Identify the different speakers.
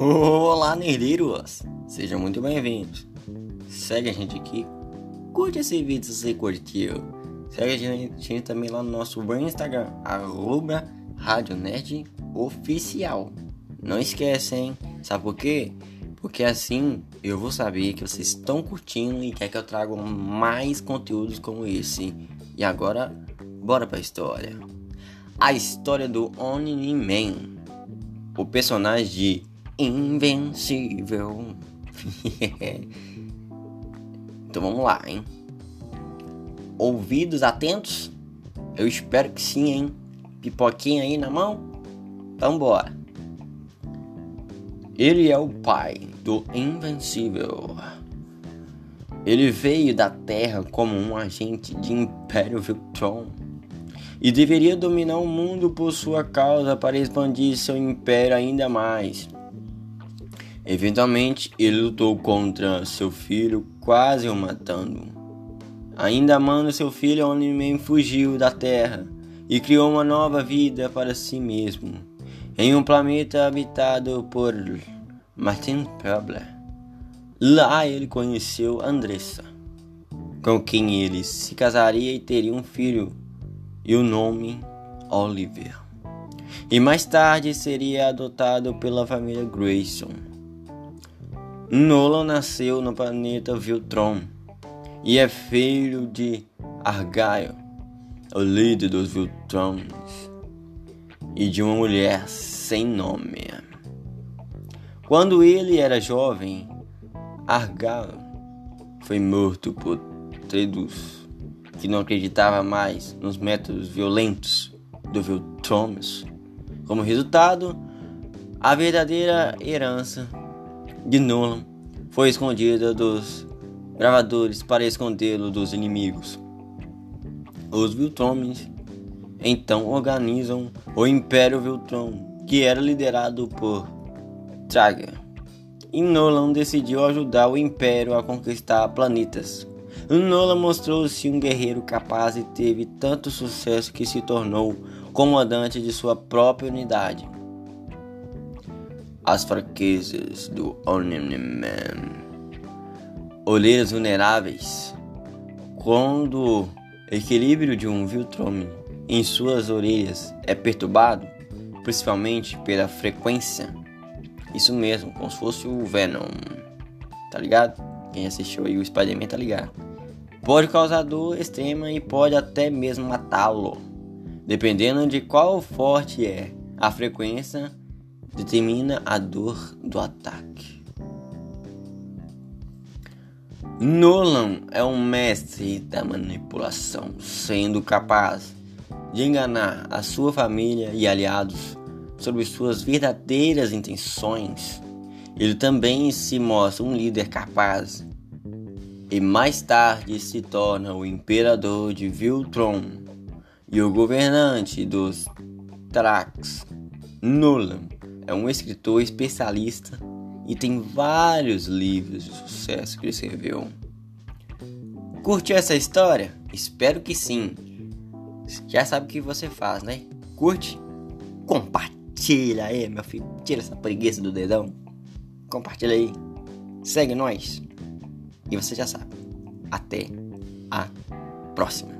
Speaker 1: Olá, nerdeiros! Sejam muito bem-vindos. Segue a gente aqui, curte esse vídeo se você curtiu. Segue a gente também lá no nosso Instagram, arroba Rádio Nerd Oficial. Não esquece, hein? Sabe por quê? Porque assim eu vou saber que vocês estão curtindo e quer que eu traga mais conteúdos como esse. E agora, bora pra história. A história do Omni-Man, o personagem de Invencível. então vamos lá, hein? Ouvidos atentos? Eu espero que sim, hein? Pipoquinha aí na mão? Então bora. Ele é o pai do Invencível. Ele veio da Terra como um agente de Império Viltron e deveria dominar o mundo por sua causa para expandir seu império ainda mais. Eventualmente, ele lutou contra seu filho, quase o matando. Ainda amando seu filho, Omni-Man fugiu da Terra e criou uma nova vida para si mesmo, em um planeta habitado por Martin Pebble. Lá ele conheceu Andressa, com quem ele se casaria e teria um filho, e o nome Oliver. E mais tarde seria adotado pela família Grayson. Nolan nasceu no planeta Viltron e é filho de Argyle, o líder dos Viltrons, e de uma mulher sem nome. Quando ele era jovem, Argyle foi morto por Tredus, que não acreditava mais nos métodos violentos do Viltrons. Como resultado, a verdadeira herança de Nolan foi escondida dos gravadores para escondê-lo dos inimigos. Os Viltrons então organizam o Império Viltron, que era liderado por Traga. E Nolan decidiu ajudar o Império a conquistar planetas. Nolan mostrou-se um guerreiro capaz e teve tanto sucesso que se tornou comandante de sua própria unidade as fraquezas do Omni-Man. Olheiras vulneráveis. Quando o equilíbrio de um Viltrum em suas orelhas é perturbado, principalmente pela frequência, isso mesmo, como se fosse o Venom, tá ligado? Quem assistiu aí o Spider-Man tá ligado. Pode causar dor extrema e pode até mesmo matá-lo, dependendo de qual forte é a frequência determina a dor do ataque. Nolan é um mestre da manipulação, sendo capaz de enganar a sua família e aliados sobre suas verdadeiras intenções. Ele também se mostra um líder capaz e mais tarde se torna o imperador de Viltron e o governante dos Trax. Nolan é um escritor especialista e tem vários livros de sucesso que ele escreveu. Curtiu essa história? Espero que sim. Já sabe o que você faz, né? Curte? Compartilha aí, meu filho. Tira essa preguiça do dedão. Compartilha aí. Segue nós. E você já sabe. Até a próxima.